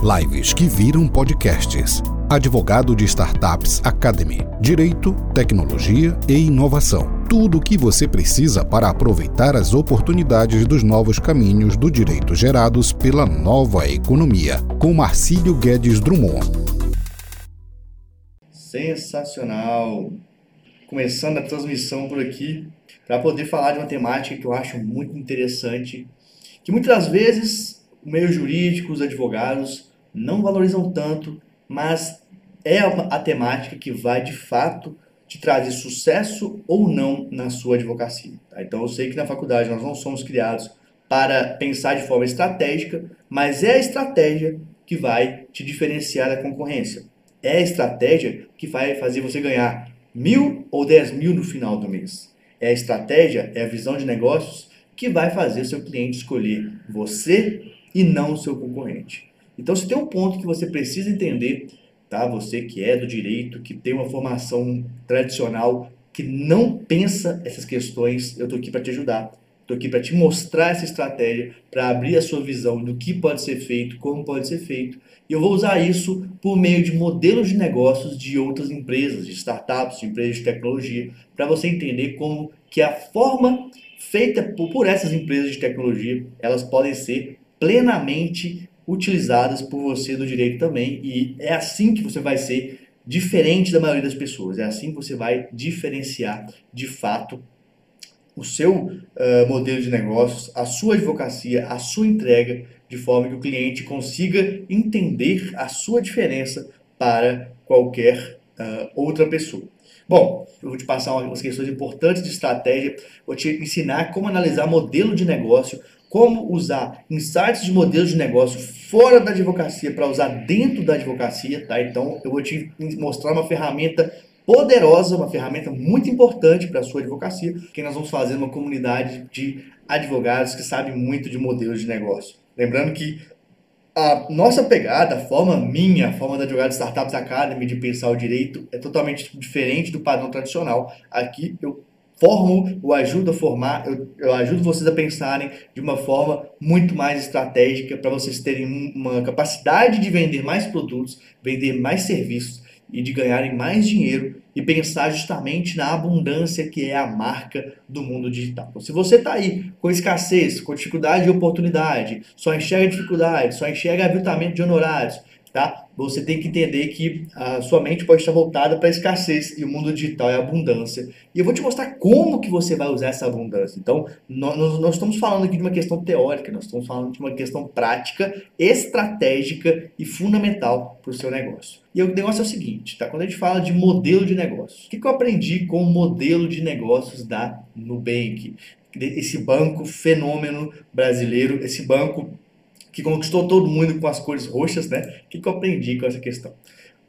Lives que viram podcasts. Advogado de Startups Academy. Direito, tecnologia e inovação. Tudo o que você precisa para aproveitar as oportunidades dos novos caminhos do direito gerados pela nova economia. Com Marcílio Guedes Drummond. Sensacional! Começando a transmissão por aqui para poder falar de uma temática que eu acho muito interessante, que muitas das vezes o meio jurídico, os advogados não valorizam tanto, mas é a temática que vai de fato te trazer sucesso ou não na sua advocacia. Tá? Então eu sei que na faculdade nós não somos criados para pensar de forma estratégica, mas é a estratégia que vai te diferenciar da concorrência. É a estratégia que vai fazer você ganhar mil ou dez mil no final do mês. É a estratégia, é a visão de negócios que vai fazer o seu cliente escolher você e não o seu concorrente. Então, se tem um ponto que você precisa entender, tá? Você que é do direito, que tem uma formação tradicional, que não pensa essas questões, eu estou aqui para te ajudar. Estou aqui para te mostrar essa estratégia, para abrir a sua visão do que pode ser feito, como pode ser feito. E eu vou usar isso por meio de modelos de negócios de outras empresas, de startups, de empresas de tecnologia, para você entender como que a forma feita por essas empresas de tecnologia, elas podem ser plenamente utilizadas por você do direito também. E é assim que você vai ser diferente da maioria das pessoas. É assim que você vai diferenciar de fato o seu uh, modelo de negócios, a sua advocacia, a sua entrega, de forma que o cliente consiga entender a sua diferença para qualquer uh, outra pessoa. Bom, eu vou te passar algumas questões importantes de estratégia, vou te ensinar como analisar modelo de negócio, como usar insights de modelos de negócio fora da advocacia para usar dentro da advocacia, tá? Então, eu vou te mostrar uma ferramenta poderosa, uma ferramenta muito importante para a sua advocacia, que nós vamos fazer uma comunidade de advogados que sabem muito de modelos de negócio. Lembrando que a nossa pegada, a forma minha, a forma da Advogado Startups Academy de pensar o direito é totalmente diferente do padrão tradicional. Aqui eu formo, eu ajudo a formar, eu, eu ajudo vocês a pensarem de uma forma muito mais estratégica para vocês terem uma capacidade de vender mais produtos, vender mais serviços e de ganharem mais dinheiro e pensar justamente na abundância que é a marca do mundo digital. Então, se você está aí com escassez, com dificuldade e oportunidade, só enxerga dificuldade, só enxerga aviltamento de honorários, tá? Você tem que entender que a sua mente pode estar voltada para a escassez e o mundo digital é abundância. E eu vou te mostrar como que você vai usar essa abundância. Então, nós, nós estamos falando aqui de uma questão teórica, nós estamos falando de uma questão prática, estratégica e fundamental para o seu negócio. E o negócio é o seguinte, tá? Quando a gente fala de modelo de negócios, o que, que eu aprendi com o modelo de negócios da Nubank? Esse banco fenômeno brasileiro, esse banco que conquistou todo mundo com as cores roxas, né? O que, que eu aprendi com essa questão?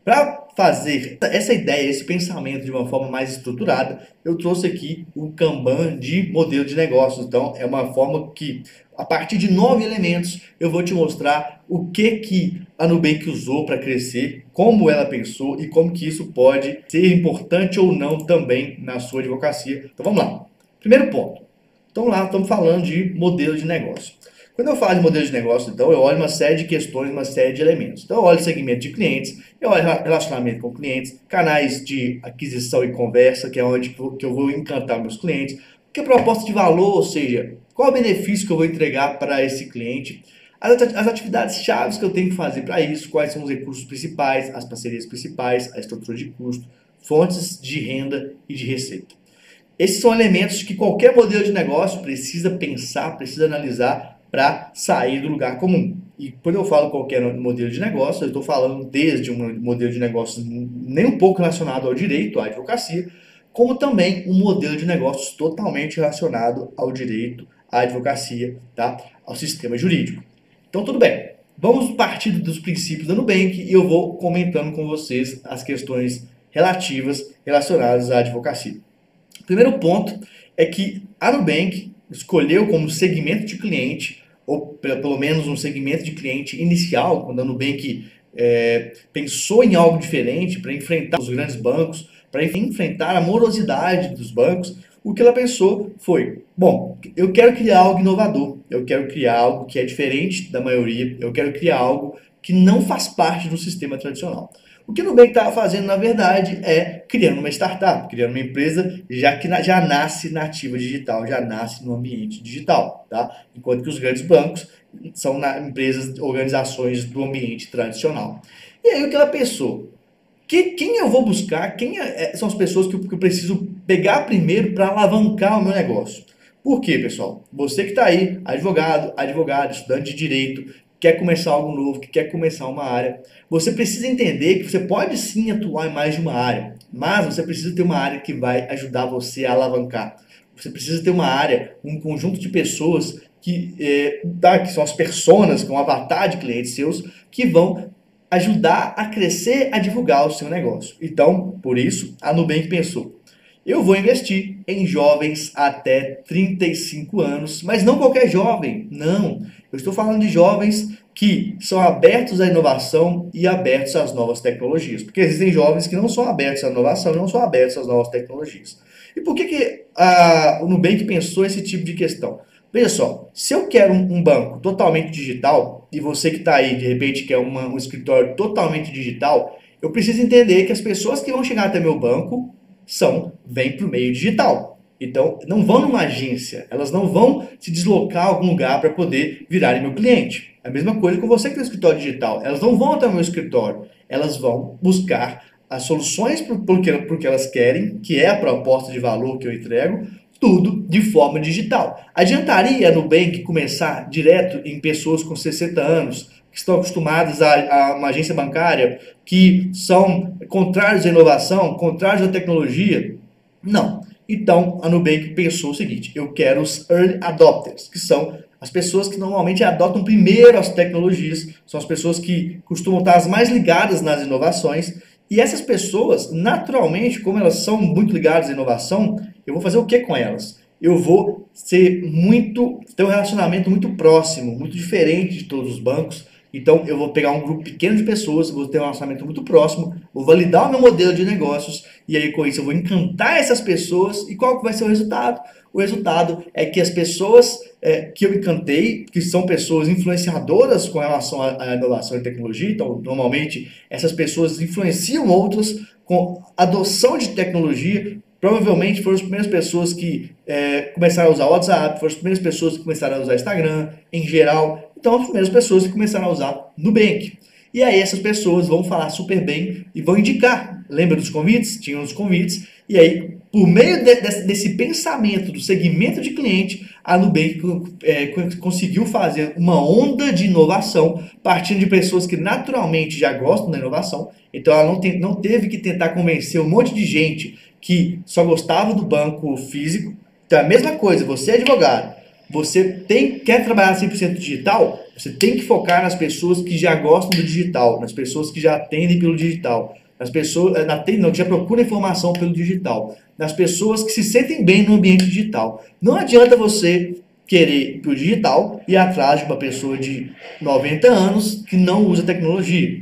Para fazer essa ideia, esse pensamento de uma forma mais estruturada, eu trouxe aqui o Kanban de modelo de negócios. Então, é uma forma que, a partir de nove elementos, eu vou te mostrar o que, que a Nubank usou para crescer, como ela pensou e como que isso pode ser importante ou não também na sua advocacia. Então, vamos lá. Primeiro ponto. Então, lá estamos falando de modelo de negócio. Quando eu falo de modelo de negócio, então, eu olho uma série de questões, uma série de elementos. Então, eu olho segmento de clientes, eu olho relacionamento com clientes, canais de aquisição e conversa, que é onde que eu vou encantar meus clientes, que é proposta de valor, ou seja, qual o benefício que eu vou entregar para esse cliente, as atividades chaves que eu tenho que fazer para isso, quais são os recursos principais, as parcerias principais, a estrutura de custo, fontes de renda e de receita. Esses são elementos que qualquer modelo de negócio precisa pensar, precisa analisar para sair do lugar comum. E quando eu falo qualquer modelo de negócio, eu estou falando desde um modelo de negócio nem um pouco relacionado ao direito, à advocacia, como também um modelo de negócios totalmente relacionado ao direito, à advocacia, tá? ao sistema jurídico. Então, tudo bem. Vamos partir dos princípios da Nubank e eu vou comentando com vocês as questões relativas relacionadas à advocacia. O primeiro ponto é que a Nubank escolheu como segmento de cliente, ou pelo menos um segmento de cliente inicial, quando a Nubank é, pensou em algo diferente para enfrentar os grandes bancos, para enfrentar a morosidade dos bancos, O que ela pensou foi: bom, eu quero criar algo inovador, eu quero criar algo que é diferente da maioria, eu quero criar algo que não faz parte do sistema tradicional. O que o Nubank estava fazendo, na verdade, é criando uma startup, criando uma empresa já que já nasce nativa digital, já nasce no ambiente digital, tá? Enquanto que os grandes bancos são na, empresas, organizações do ambiente tradicional. E aí o que ela pensou? Que, quem eu vou buscar? Quem é, é são as pessoas que eu, que eu preciso pegar primeiro para alavancar o meu negócio? Por quê, pessoal? Você que está aí, advogado, advogado, estudante de direito, quer começar algo novo, que quer começar uma área, você precisa entender que você pode sim atuar em mais de uma área, mas você precisa ter uma área que vai ajudar você a alavancar. Você precisa ter uma área, um conjunto de pessoas que, é, tá, que são as personas, que é um avatar de clientes seus, que vão ajudar a crescer, a divulgar o seu negócio. Então, por isso, a Nubank pensou, eu vou investir em jovens até 35 anos, mas não qualquer jovem, não. Eu estou falando de jovens que são abertos à inovação e abertos às novas tecnologias. Porque existem jovens que não são abertos à inovação não são abertos às novas tecnologias. E por que, que a, o Nubank pensou esse tipo de questão? Veja só, se eu quero um, um banco totalmente digital, e você que está aí, de repente, quer uma, um escritório totalmente digital, eu preciso entender que as pessoas que vão chegar até meu banco são, vêm para o meio digital. Então, não vão numa agência, elas não vão se deslocar a algum lugar para poder virarem meu cliente. É a mesma coisa com você que tem um escritório digital. Elas não vão até o meu escritório, elas vão buscar as soluções para o que, que elas querem, que é a proposta de valor que eu entrego, tudo de forma digital. Adiantaria no Nubank começar direto em pessoas com 60 anos, que estão acostumadas a, a, uma agência bancária, que são contrários à inovação, contrários à tecnologia? Não. Então, a Nubank pensou o seguinte: eu quero os early adopters, que são as pessoas que normalmente adotam primeiro as tecnologias, são as pessoas que costumam estar as mais ligadas nas inovações. E essas pessoas, naturalmente, como elas são muito ligadas à inovação, eu vou fazer o que com elas? Eu vou ser muito, ter um relacionamento muito próximo, muito diferente de todos os bancos. Então, eu vou pegar um grupo pequeno de pessoas, vou ter um relacionamento muito próximo, vou validar o meu modelo de negócios, e aí com isso eu vou encantar essas pessoas. E qual que vai ser o resultado? O resultado é que as pessoas é, que eu encantei, que são pessoas influenciadoras com relação à, à inovação e tecnologia, então normalmente essas pessoas influenciam outras com adoção de tecnologia, provavelmente foram as primeiras pessoas que é, começaram a usar WhatsApp, foram as primeiras pessoas que começaram a usar Instagram, em geral. Então, as primeiras pessoas que começaram a usar Nubank. E aí essas pessoas vão falar super bem e vão indicar. Lembra dos convites? Tinham os convites. E aí, por meio de, desse, desse, pensamento do segmento de cliente, a Nubank é, conseguiu fazer uma onda de inovação partindo de pessoas que naturalmente já gostam da inovação. Então ela não, não teve que tentar convencer um monte de gente que só gostava do banco físico. Então é a mesma coisa, você é advogado, você tem, quer trabalhar 100% digital, você tem que focar nas pessoas que já gostam do digital, nas pessoas que já atendem pelo digital, nas pessoas eh, não, que já procuram informação pelo digital, nas pessoas que se sentem bem no ambiente digital. Não adianta você querer para o digital e ir atrás de uma pessoa de 90 anos que não usa tecnologia.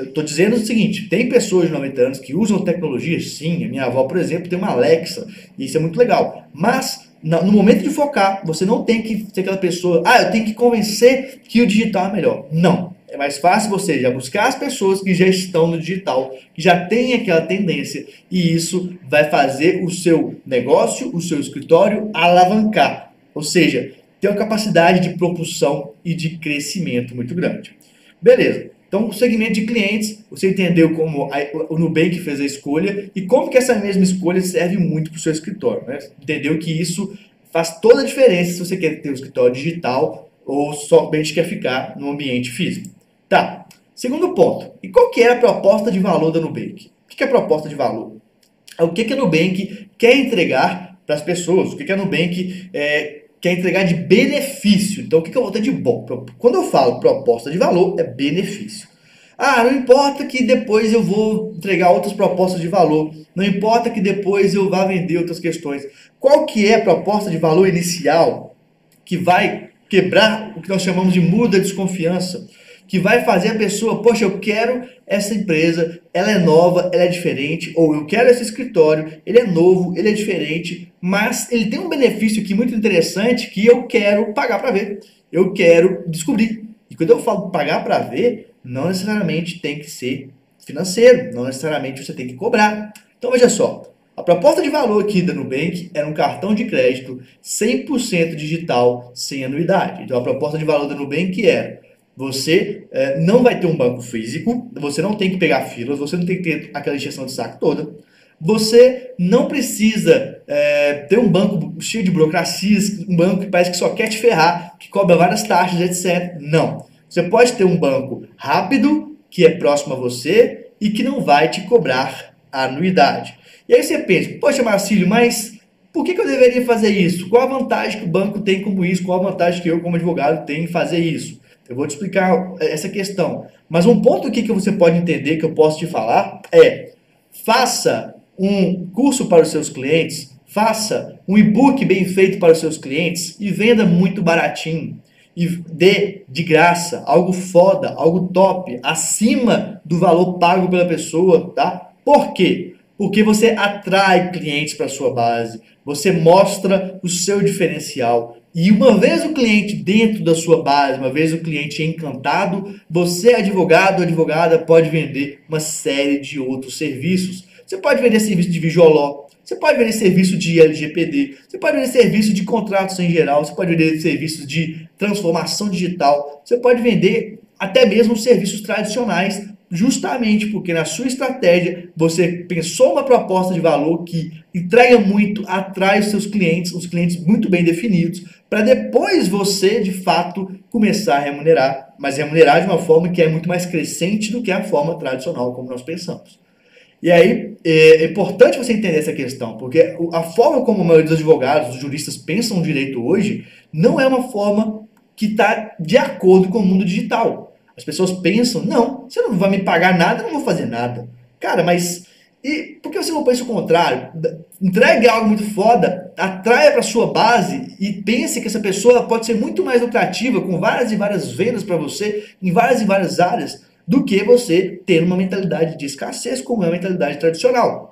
Eu estou dizendo o seguinte: tem pessoas de 90 anos que usam tecnologia, sim. A minha avó, por exemplo, tem uma Alexa, e isso é muito legal. Mas, no momento de focar, você não tem que ser aquela pessoa, ah, eu tenho que convencer que o digital é melhor. Não. É mais fácil você já buscar as pessoas que já estão no digital, que já têm aquela tendência, e isso vai fazer o seu negócio, o seu escritório alavancar. Ou seja, ter uma capacidade de propulsão e de crescimento muito grande. Beleza. Então, o segmento de clientes, você entendeu como a, o Nubank fez a escolha e como que essa mesma escolha serve muito para o seu escritório. Né? Entendeu que isso faz toda a diferença se você quer ter um escritório digital ou somente quer ficar no ambiente físico. Tá. Segundo ponto. E qual que é a proposta de valor da Nubank? O que é a proposta de valor? É o que, que a Nubank quer entregar para as pessoas? O que, que a Nubank é, quer entregar de benefício. Então, o que, eu vou ter de bom? Quando eu falo proposta de valor, é benefício. Ah, não importa que depois eu vou entregar outras propostas de valor. Não importa que depois eu vá vender outras questões. Qual que é a proposta de valor inicial que vai quebrar o que nós chamamos de muro da desconfiança? Que vai fazer a pessoa, poxa, eu quero essa empresa, ela é nova, ela é diferente, ou eu quero esse escritório, ele é novo, ele é diferente, mas ele tem um benefício aqui muito interessante que eu quero pagar para ver, eu quero descobrir. E quando eu falo pagar para ver, não necessariamente tem que ser financeiro, não necessariamente você tem que cobrar. Então veja só, a proposta de valor aqui da Nubank era um cartão de crédito 100% digital, sem anuidade. Então a proposta de valor da Nubank era você é, não vai ter um banco físico, você não tem que pegar filas, você não tem que ter aquela injeção de saco toda. Você não precisa é, ter um banco cheio de burocracias, um banco que parece que só quer te ferrar, que cobra várias taxas, etc. Não. Você pode ter um banco rápido, que é próximo a você e que não vai te cobrar anuidade. E aí você pensa, poxa Marcílio, mas por que, que eu deveria fazer isso? Qual a vantagem que o banco tem como isso? Qual a vantagem que eu, como advogado, tenho em fazer isso? Eu vou te explicar essa questão. Mas um ponto aqui que você pode entender, que eu posso te falar, é faça um curso para os seus clientes, faça um e-book bem feito para os seus clientes e venda muito baratinho e dê de graça algo foda, algo top, acima do valor pago pela pessoa, tá? Por quê? Porque você atrai clientes para sua base, você mostra o seu diferencial. E uma vez o cliente dentro da sua base, uma vez o cliente encantado, você, advogado ou advogada, pode vender uma série de outros serviços. Você pode vender serviço de Visualó, você pode vender serviço de LGPD, você pode vender serviço de contratos em geral, você pode vender serviços de transformação digital, você pode vender até mesmo serviços tradicionais, justamente porque na sua estratégia você pensou uma proposta de valor que entrega muito, atrai os seus clientes, os clientes muito bem definidos, para depois você de fato começar a remunerar, mas remunerar de uma forma que é muito mais crescente do que a forma tradicional como nós pensamos. E aí é, é importante você entender essa questão, porque a forma como a maioria dos advogados, dos juristas pensam o direito hoje, não é uma forma que está de acordo com o mundo digital. As pessoas pensam, não, você não vai me pagar nada, eu não vou fazer nada. Cara, mas e por que você não pensa o contrário? Entregue algo muito foda, atraia para sua base e pense que essa pessoa pode ser muito mais lucrativa com várias e várias vendas para você em várias e várias áreas do que você ter uma mentalidade de escassez, como é a mentalidade tradicional.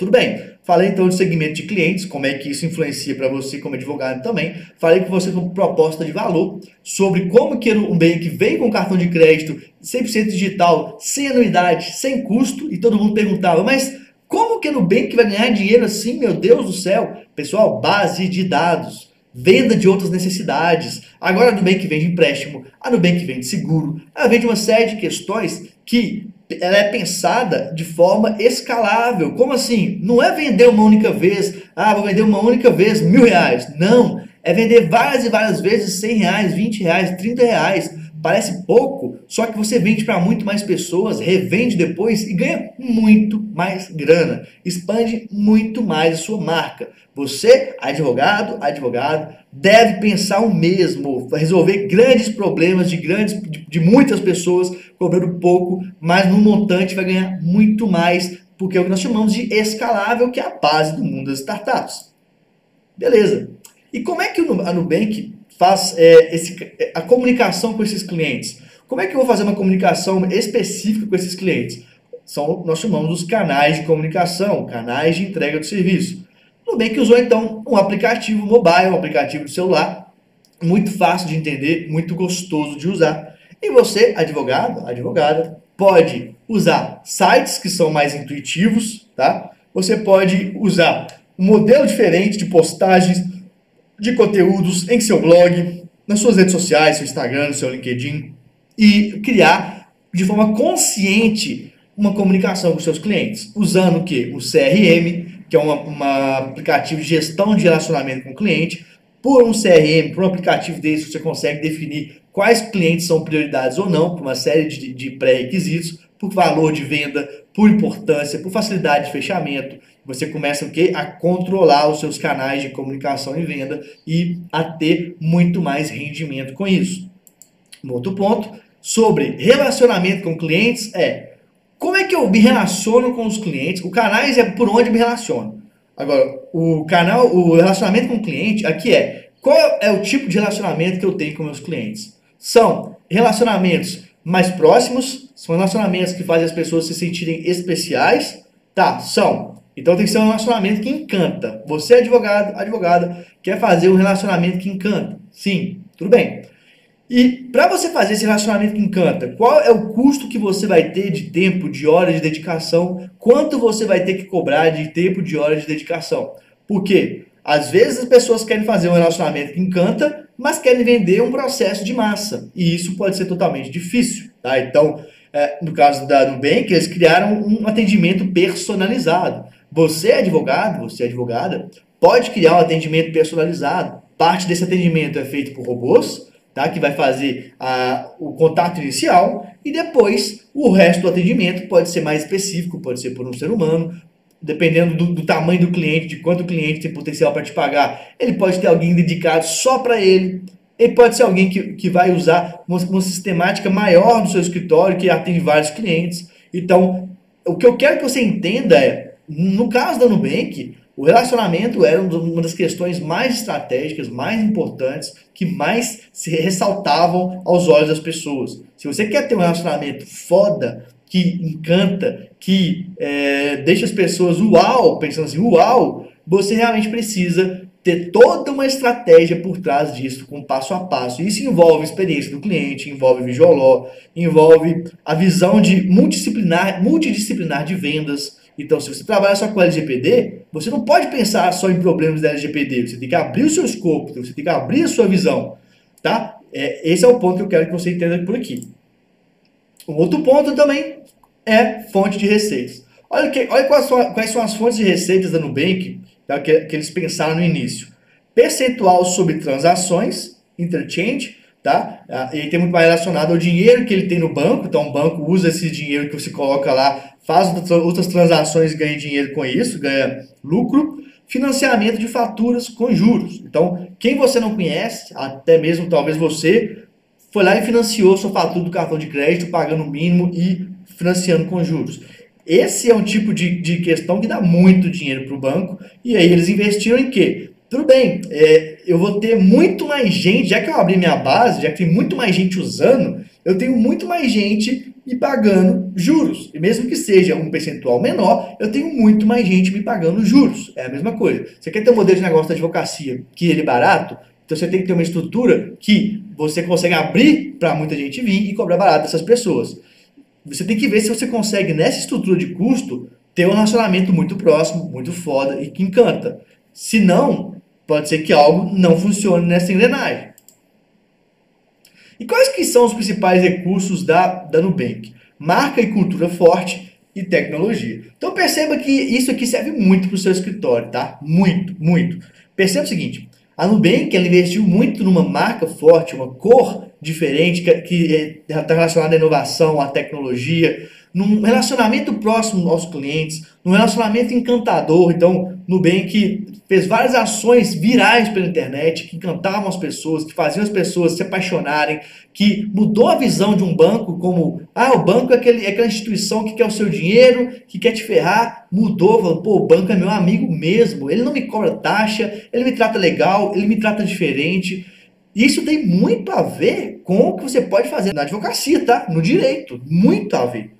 Tudo bem. Falei então de segmento de clientes, como é que isso influencia para você como advogado também. Falei com você com proposta de valor, sobre como que um bem que vem com cartão de crédito 100% digital, sem anuidade, sem custo, e todo mundo perguntava, mas como que no bem que vai ganhar dinheiro assim, meu Deus do céu? Pessoal, base de dados venda de outras necessidades. Agora a Nubank vende empréstimo, a Nubank vende seguro, ela vende uma série de questões que ela é pensada de forma escalável. Como assim? Não é vender uma única vez, ah, vou vender uma única vez mil reais. Não, é vender várias e várias vezes 100 reais, 20 reais, 30 reais. Parece pouco, só que você vende para muito mais pessoas, revende depois e ganha muito mais grana. Expande muito mais a sua marca. Você, advogado, advogado, deve pensar o mesmo, resolver grandes problemas de grandes de, de muitas pessoas cobrando pouco, mas no montante vai ganhar muito mais, porque é o que nós chamamos de escalável, que é a base do mundo das startups. Beleza. E como é que a Nubank faz é, esse, é, a comunicação com esses clientes. Como é que eu vou fazer uma comunicação específica com esses clientes? São, nós chamamos os canais de comunicação, canais de entrega do serviço. Nubank usou então um aplicativo mobile, um aplicativo de celular, muito fácil de entender, muito gostoso de usar. E você, advogado, advogada, pode usar sites que são mais intuitivos, tá? Você pode usar um modelo diferente de postagens, de conteúdos em seu blog, nas suas redes sociais, seu Instagram, seu LinkedIn e criar de forma consciente uma comunicação com seus clientes, usando o que? O CRM, que é uma aplicativo de gestão de relacionamento com o cliente. Por um CRM, por um aplicativo desse, você consegue definir quais clientes são prioridades ou não, por uma série de, de pré-requisitos, por valor de venda, por importância, por facilidade de fechamento. Você começa o quê? a controlar os seus canais de comunicação e venda e a ter muito mais rendimento com isso. Um outro ponto sobre relacionamento com clientes é como é que eu me relaciono com os clientes? O canais é por onde me relaciono. Agora, o canal, o relacionamento com o cliente aqui é qual é o tipo de relacionamento que eu tenho com meus clientes? São relacionamentos mais próximos? São relacionamentos que fazem as pessoas se sentirem especiais? Tá, são. Então tem que ser um relacionamento que encanta. Você, advogado, advogada, quer fazer um relacionamento que encanta? Sim, tudo bem. E para você fazer esse relacionamento que encanta, qual é o custo que você vai ter de tempo, de horas de dedicação? Quanto você vai ter que cobrar de tempo, de horas de dedicação? Por quê? Às vezes as pessoas querem fazer um relacionamento que encanta, mas querem vender um processo de massa. E isso pode ser totalmente difícil. Tá? Então, é, no caso da Nubank, eles criaram um atendimento personalizado. Você, advogado, você, advogada, pode criar um atendimento personalizado. Parte desse atendimento é feito por robôs, tá? que vai fazer o contato inicial, e depois o resto do atendimento pode ser mais específico, pode ser por um ser humano, dependendo do, do, tamanho do cliente, de quanto o cliente tem potencial para te pagar, ele pode ter alguém dedicado só para ele. Ele pode ser alguém que, que vai usar uma, uma, sistemática maior no seu escritório, que atende vários clientes. Então, o que eu quero que você entenda é, no caso da Nubank, o relacionamento era uma das questões mais estratégicas, mais importantes, que mais se ressaltavam aos olhos das pessoas. Se você quer ter um relacionamento foda, que encanta, que é, deixa as pessoas uau, pensando assim, uau, você realmente precisa ter toda uma estratégia por trás disso, com passo a passo. Isso envolve experiência do cliente, envolve visualó, envolve a visão de multidisciplinar, multidisciplinar de vendas. Então, se você trabalha só com LGPD, você não pode pensar só em problemas da LGPD. Você tem que abrir o seu escopo, você tem que abrir a sua visão. Tá? É, esse é o ponto que eu quero que você entenda por aqui. Um outro ponto também é fonte de receitas. Olha, que, olha quais, são, quais são as fontes de receitas da Nubank tá, que, que eles pensaram no início. Percentual sobre transações, interchange, tá? Ah, ele tem muito mais relacionado ao dinheiro que ele tem no banco, então o banco usa esse dinheiro que você coloca lá, faz outras transações ganha dinheiro com isso, ganha lucro. Financiamento de faturas com juros. Então, quem você não conhece, até mesmo talvez você, foi lá e financiou sua fatura do cartão de crédito pagando o mínimo e financiando com juros. Esse é um tipo de, de questão que dá muito dinheiro para o banco. E aí eles investiram em quê? Tudo bem, é, eu vou ter muito mais gente, já que eu abri minha base, já que tem muito mais gente usando, eu tenho muito mais gente me pagando juros. E mesmo que seja um percentual menor, eu tenho muito mais gente me pagando juros. É a mesma coisa. Você quer ter um modelo de negócio da advocacia que ele é barato? Então você tem que ter uma estrutura que você consegue abrir para muita gente vir e cobrar barato dessas pessoas. Você tem que ver se você consegue, nessa estrutura de custo, ter um relacionamento muito próximo, muito foda e que encanta. Se não, pode ser que algo não funcione nessa engrenagem. E quais que são os principais recursos da, da Nubank? Marca e cultura forte e tecnologia. Então perceba que isso aqui serve muito para o seu escritório, tá? Muito, muito. Perceba o seguinte, a Nubank ela investiu muito numa marca forte, uma cor diferente, que está relacionada à inovação, à tecnologia, num relacionamento próximo aos clientes, num relacionamento encantador. Então, Nubank fez várias ações virais pela internet que encantavam as pessoas, que faziam as pessoas se apaixonarem, que mudou a visão de um banco como, ah, o banco é, aquele, é aquela instituição que quer o seu dinheiro, que quer te ferrar. Mudou, pô, o banco é meu amigo mesmo, ele não me cobra taxa, ele me trata legal, ele me trata diferente. Isso tem muito a ver com o que você pode fazer na advocacia, tá? No direito, muito a ver.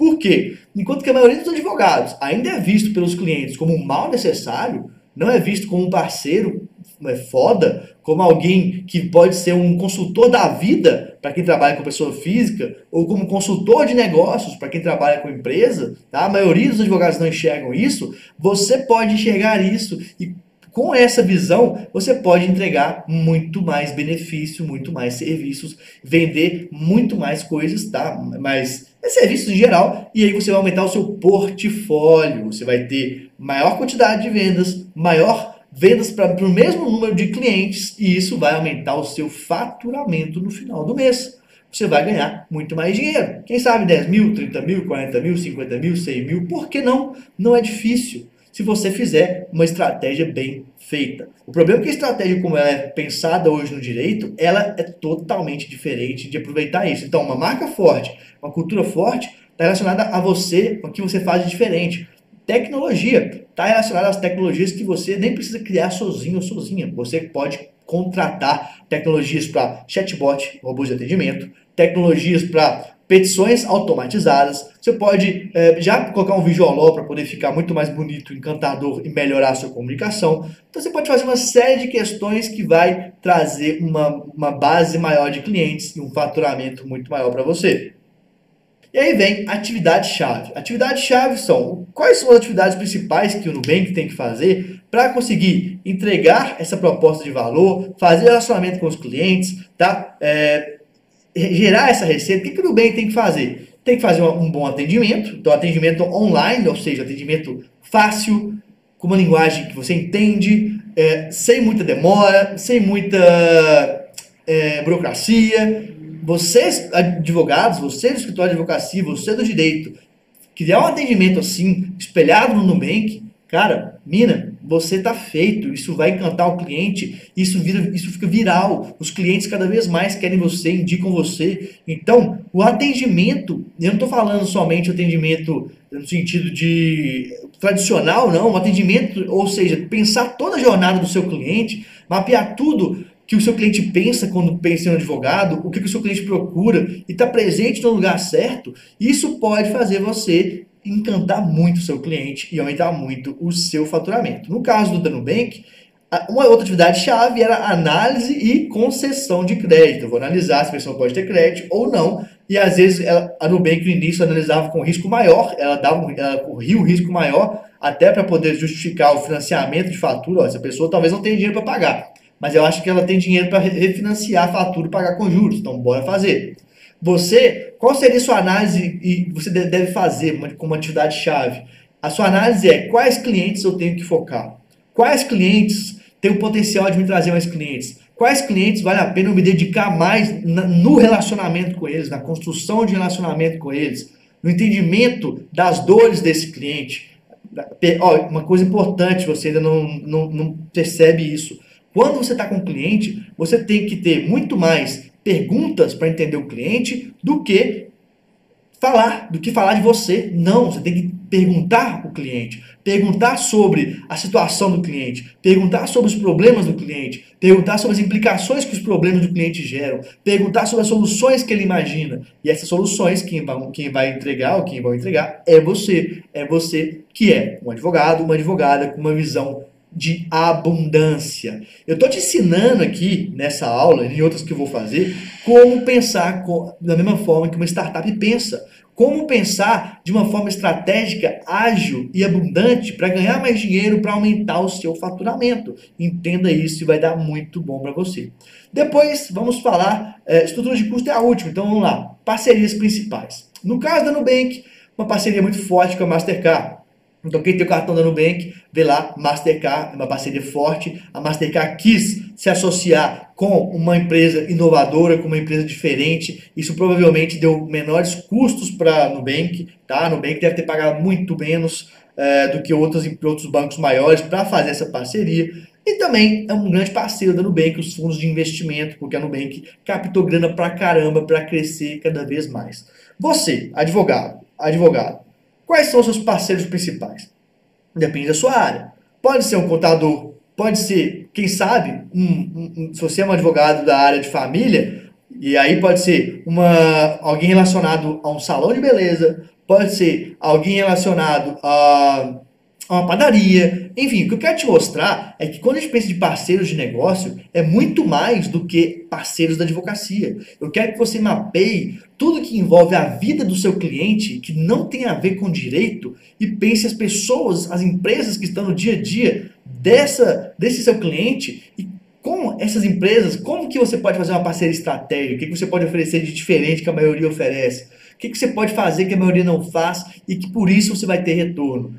Por quê? Enquanto que a maioria dos advogados ainda é visto pelos clientes como um mal necessário, não é visto como um parceiro é, foda, como alguém que pode ser um consultor da vida para quem trabalha com pessoa física, ou como consultor de negócios para quem trabalha com empresa, tá? a maioria dos advogados não enxergam isso, você pode enxergar isso e com essa visão, você pode entregar muito mais benefício, muito mais serviços, vender muito mais coisas, tá? Mas é serviços em geral, e aí você vai aumentar o seu portfólio. Você vai ter maior quantidade de vendas, maior vendas para o mesmo número de clientes, e isso vai aumentar o seu faturamento no final do mês. Você vai ganhar muito mais dinheiro. Quem sabe 10 mil, 30 mil, 40 mil, 50 mil, 100 mil, por que não? Não é difícil se você fizer uma estratégia bem feita. O problema é que a estratégia como ela é pensada hoje no direito, ela é totalmente diferente de aproveitar isso. Então, uma marca forte, uma cultura forte, está relacionada a você, o que você faz de diferente. Tecnologia está relacionada às tecnologias que você nem precisa criar sozinho ou sozinha. Você pode contratar tecnologias para chatbot, robôs de atendimento, tecnologias para petições automatizadas. Você pode é, já colocar um visual para poder ficar muito mais bonito, encantador e melhorar a sua comunicação. Então você pode fazer uma série de questões que vai trazer uma, uma base maior de clientes e um faturamento muito maior para você. E aí vem atividade-chave. Atividade-chave são quais são as atividades principais que o Nubank tem que fazer para conseguir entregar essa proposta de valor, fazer relacionamento com os clientes, tá? É, gerar essa receita, o que, que o Nubank tem que fazer? Tem que fazer um bom atendimento, então atendimento online, ou seja, atendimento fácil, com uma linguagem que você entende, é, sem muita demora, sem muita é, burocracia. Vocês, advogados, vocês do escritório de advocacia, você do direito, criar um atendimento assim, espelhado no Nubank, cara, mina, você está feito, isso vai encantar o cliente, isso, vira, isso fica viral, os clientes cada vez mais querem você, indicam você. Então, o atendimento, eu não estou falando somente atendimento no sentido de tradicional, não, o atendimento, ou seja, pensar toda a jornada do seu cliente, mapear tudo que o seu cliente pensa quando pensa em um advogado, o que, que o seu cliente procura e está presente no lugar certo, isso pode fazer você encantar muito o seu cliente e aumentar muito o seu faturamento. No caso do Danubank, uma outra atividade chave era análise e concessão de crédito. Eu vou analisar se a pessoa pode ter crédito ou não. E às vezes ela, a Nubank no início analisava com risco maior, ela, dava, ela corria o risco maior até para poder justificar o financiamento de fatura. Ó, essa pessoa talvez não tenha dinheiro para pagar, mas eu acho que ela tem dinheiro para refinanciar a fatura e pagar com juros. Então, bora fazer. Você, qual seria sua análise e você deve fazer como atividade chave? A sua análise é quais clientes eu tenho que focar? Quais clientes têm o potencial de me trazer mais clientes? Quais clientes vale a pena eu me dedicar mais no relacionamento com eles, na construção de relacionamento com eles, no entendimento das dores desse cliente? uma coisa importante, você ainda não, não, não percebe isso. Quando você está com um cliente, você tem que ter muito mais perguntas para entender o cliente do que falar, do que falar de você. Não, você tem que perguntar o cliente, perguntar sobre a situação do cliente, perguntar sobre os problemas do cliente, perguntar sobre as implicações que os problemas do cliente geram, perguntar sobre as soluções que ele imagina. E essas soluções, quem vai, quem vai entregar ou quem vai entregar é você. É você que é um advogado, uma advogada com uma visão de abundância. Eu estou te ensinando aqui nessa aula e em outras que eu vou fazer como pensar da mesma forma que uma startup pensa. Como pensar de uma forma estratégica, ágil e abundante para ganhar mais dinheiro, para aumentar o seu faturamento. Entenda isso e vai dar muito bom para você. Depois vamos falar, é, estrutura de custo é a última, então vamos lá. Parcerias principais. No caso da Nubank, uma parceria muito forte com a Mastercard. Então, quem tem o cartão da Nubank, vê lá, Mastercard, uma parceria forte. A Mastercard quis se associar com uma empresa inovadora, com uma empresa diferente. Isso provavelmente deu menores custos para a Nubank. Tá? A Nubank deve ter pagado muito menos é, do que outros, outros bancos maiores para fazer essa parceria. E também é um grande parceiro da Nubank, os fundos de investimento, porque a Nubank captou grana para caramba para crescer cada vez mais. Você, advogado, advogado, Quais são os seus parceiros principais? Depende da sua área. Pode ser um contador, pode ser, quem sabe, um, um, um, se você é um advogado da área de família, e aí pode ser uma, alguém relacionado a um salão de beleza, pode ser alguém relacionado a uma padaria. Enfim, o que eu quero te mostrar é que quando a gente pensa de parceiros de negócio, é muito mais do que parceiros da advocacia. Eu quero que você mapeie tudo que envolve a vida do seu cliente, que não tem a ver com direito, e pense as pessoas, as empresas que estão no dia a dia dessa, desse seu cliente e com essas empresas, como que você pode fazer uma parceria estratégica? O que, você pode oferecer de diferente que a maioria oferece? O que você pode fazer que a maioria não faz e que por isso você vai ter retorno?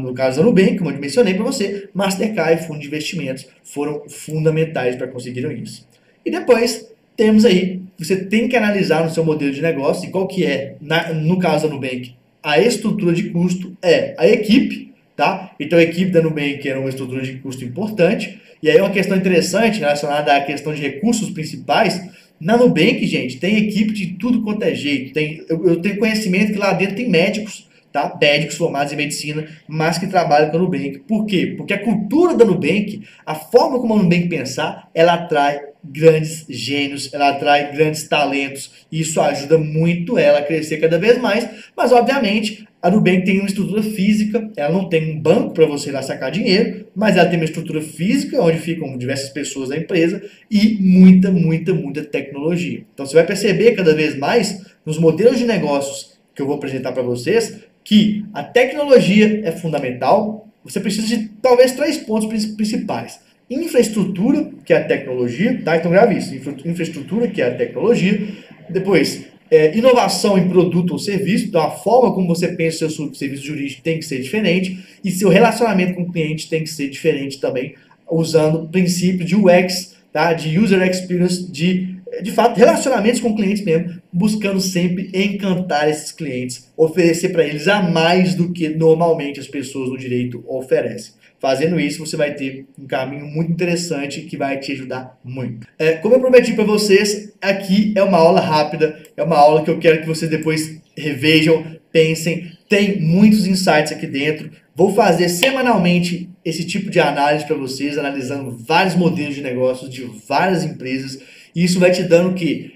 No caso da Nubank, como eu mencionei para você, Mastercard e fundo de investimentos foram fundamentais para conseguirem isso. E depois temos aí, você tem que analisar no seu modelo de negócio e qual que é, na, no caso da Nubank, a estrutura de custo é a equipe, tá? Então a equipe da Nubank era uma estrutura de custo importante. E aí uma questão interessante relacionada à questão de recursos principais, na Nubank, gente, tem equipe de tudo quanto é jeito. Tem, eu, eu tenho conhecimento que lá dentro tem médicos tá? médicos formados em medicina, mas que trabalham com a Nubank. Por quê? Porque a cultura da Nubank, a forma como a Nubank pensar, ela atrai grandes gênios, ela atrai grandes talentos, e isso ajuda muito ela a crescer cada vez mais, mas obviamente a Nubank tem uma estrutura física, ela não tem um banco para você ir lá sacar dinheiro, mas ela tem uma estrutura física onde ficam diversas pessoas da empresa e muita, muita, muita tecnologia. Então você vai perceber cada vez mais nos modelos de negócios que eu vou apresentar para vocês que a tecnologia é fundamental. Você precisa de talvez três pontos principais. Infraestrutura, que é a tecnologia, tá? Então grave isso. Infraestrutura, que é a tecnologia. Depois, é, inovação em produto ou serviço, então a forma como você pensa o seu serviço jurídico tem que ser diferente e seu relacionamento com o cliente tem que ser diferente também, usando o princípio de UX, tá? de User Experience, de de fato, relacionamentos com clientes mesmo, buscando sempre encantar esses clientes, oferecer para eles a mais do que normalmente as pessoas no direito oferecem. Fazendo isso, você vai ter um caminho muito interessante que vai te ajudar muito. É, como eu prometi para vocês, aqui é uma aula rápida, é uma aula que eu quero que vocês depois revejam, pensem. Tem muitos insights aqui dentro. Vou fazer semanalmente esse tipo de análise para vocês, analisando vários modelos de negócios de várias empresas e isso vai te dando o quê?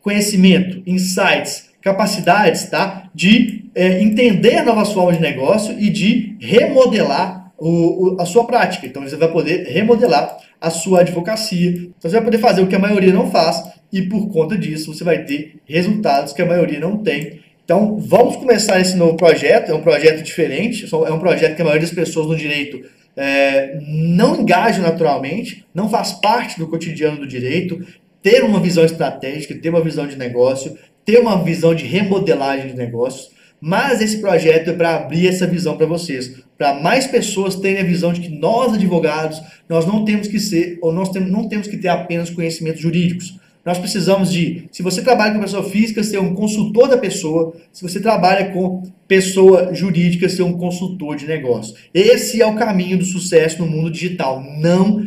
Conhecimento, insights, capacidades tá? de é, entender novas formas de negócio e de remodelar o, o, a sua prática. Então você vai poder remodelar a sua advocacia. Então você vai poder fazer o que a maioria não faz e por conta disso você vai ter resultados que a maioria não tem. Então vamos começar esse novo projeto. É um projeto diferente, é um projeto que a maioria das pessoas no direito é, não engajam naturalmente, não faz parte do cotidiano do direito ter uma visão estratégica, ter uma visão de negócio, ter uma visão de remodelagem de negócios. Mas esse projeto é para abrir essa visão para vocês, para mais pessoas terem a visão de que nós advogados, nós não temos que ser ou nós não temos que ter apenas conhecimentos jurídicos. Nós precisamos de, se você trabalha com pessoa física, ser um consultor da pessoa, se você trabalha com pessoa jurídica, ser um consultor de negócio. Esse é o caminho do sucesso no mundo digital. Não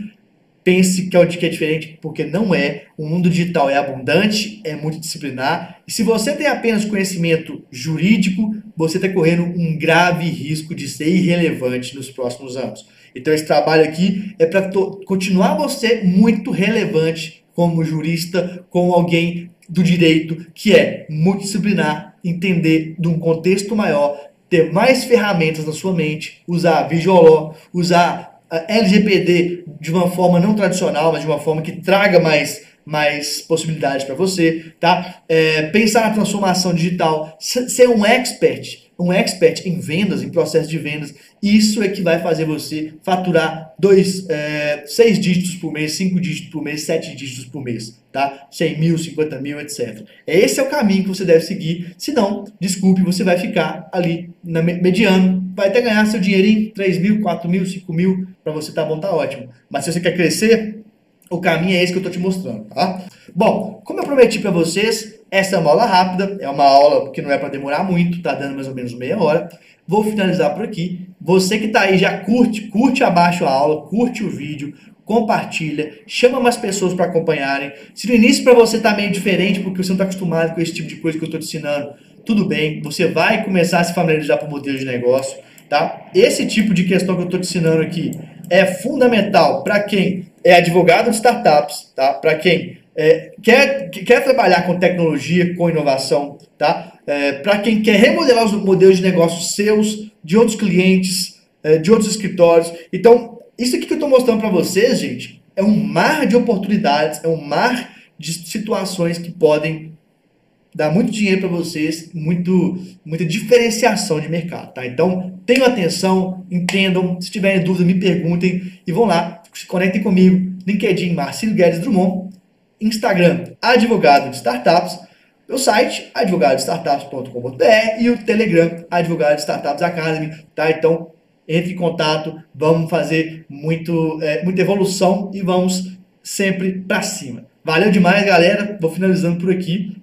pense que é, que é diferente, porque não é. O mundo digital é abundante, é multidisciplinar. E se você tem apenas conhecimento jurídico, você está correndo um grave risco de ser irrelevante nos próximos anos. Então, esse trabalho aqui é para continuar você muito relevante como jurista, como alguém do direito que é multidisciplinar, entender de um contexto maior, ter mais ferramentas na sua mente, usar visual law, usar LGPD de uma forma não tradicional, mas de uma forma que traga mais, mais possibilidades para você, tá? É, pensar na transformação digital, ser um expert um expert em vendas, em processo de vendas, isso é que vai fazer você faturar dois, é, seis dígitos por mês, cinco dígitos por mês, sete dígitos por mês, tá? 100 mil, 50 mil, etc. Esse é o caminho que você deve seguir, senão, desculpe, você vai ficar ali na mediano, vai até ganhar seu dinheirinho, 3 mil, 4 mil, 5 mil, para você tá bom, tá ótimo. Mas se você quer crescer, o caminho é esse que eu estou te mostrando, tá? Bom, como eu prometi para vocês, essa é uma aula rápida, é uma aula que não é para demorar muito, tá dando mais ou menos meia hora. Vou finalizar por aqui. Você que está aí já curte, curte abaixo a aula, curte o vídeo, compartilha, chama mais pessoas para acompanharem. Se no início para você tá meio diferente, porque você não está acostumado com esse tipo de coisa que eu estou te ensinando, tudo bem, você vai começar a se familiarizar com o modelo de negócio, tá? Esse tipo de questão que eu estou te ensinando aqui é fundamental para quem é advogado de startups, tá? Para quem é, quer, quer trabalhar com tecnologia, com inovação, tá? É, para quem quer remodelar os modelos de negócios seus, de outros clientes, é, de outros escritórios. Então, isso aqui que eu estou mostrando para vocês, gente, é um mar de oportunidades, é um mar de situações que podem dar muito dinheiro para vocês, muito, muita diferenciação de mercado, tá? Então, tenham atenção, entendam, se tiverem dúvidas, me perguntem e vão lá, se conectem comigo, LinkedIn Marcelo Guedes Drummond, Instagram Advogado de Startups, meu site advogadostartups.com.br e o Telegram Advogado de Startups Academy, tá? Então, entre em contato, vamos fazer muito, é, muita evolução e vamos sempre para cima. Valeu demais, galera. Vou finalizando por aqui.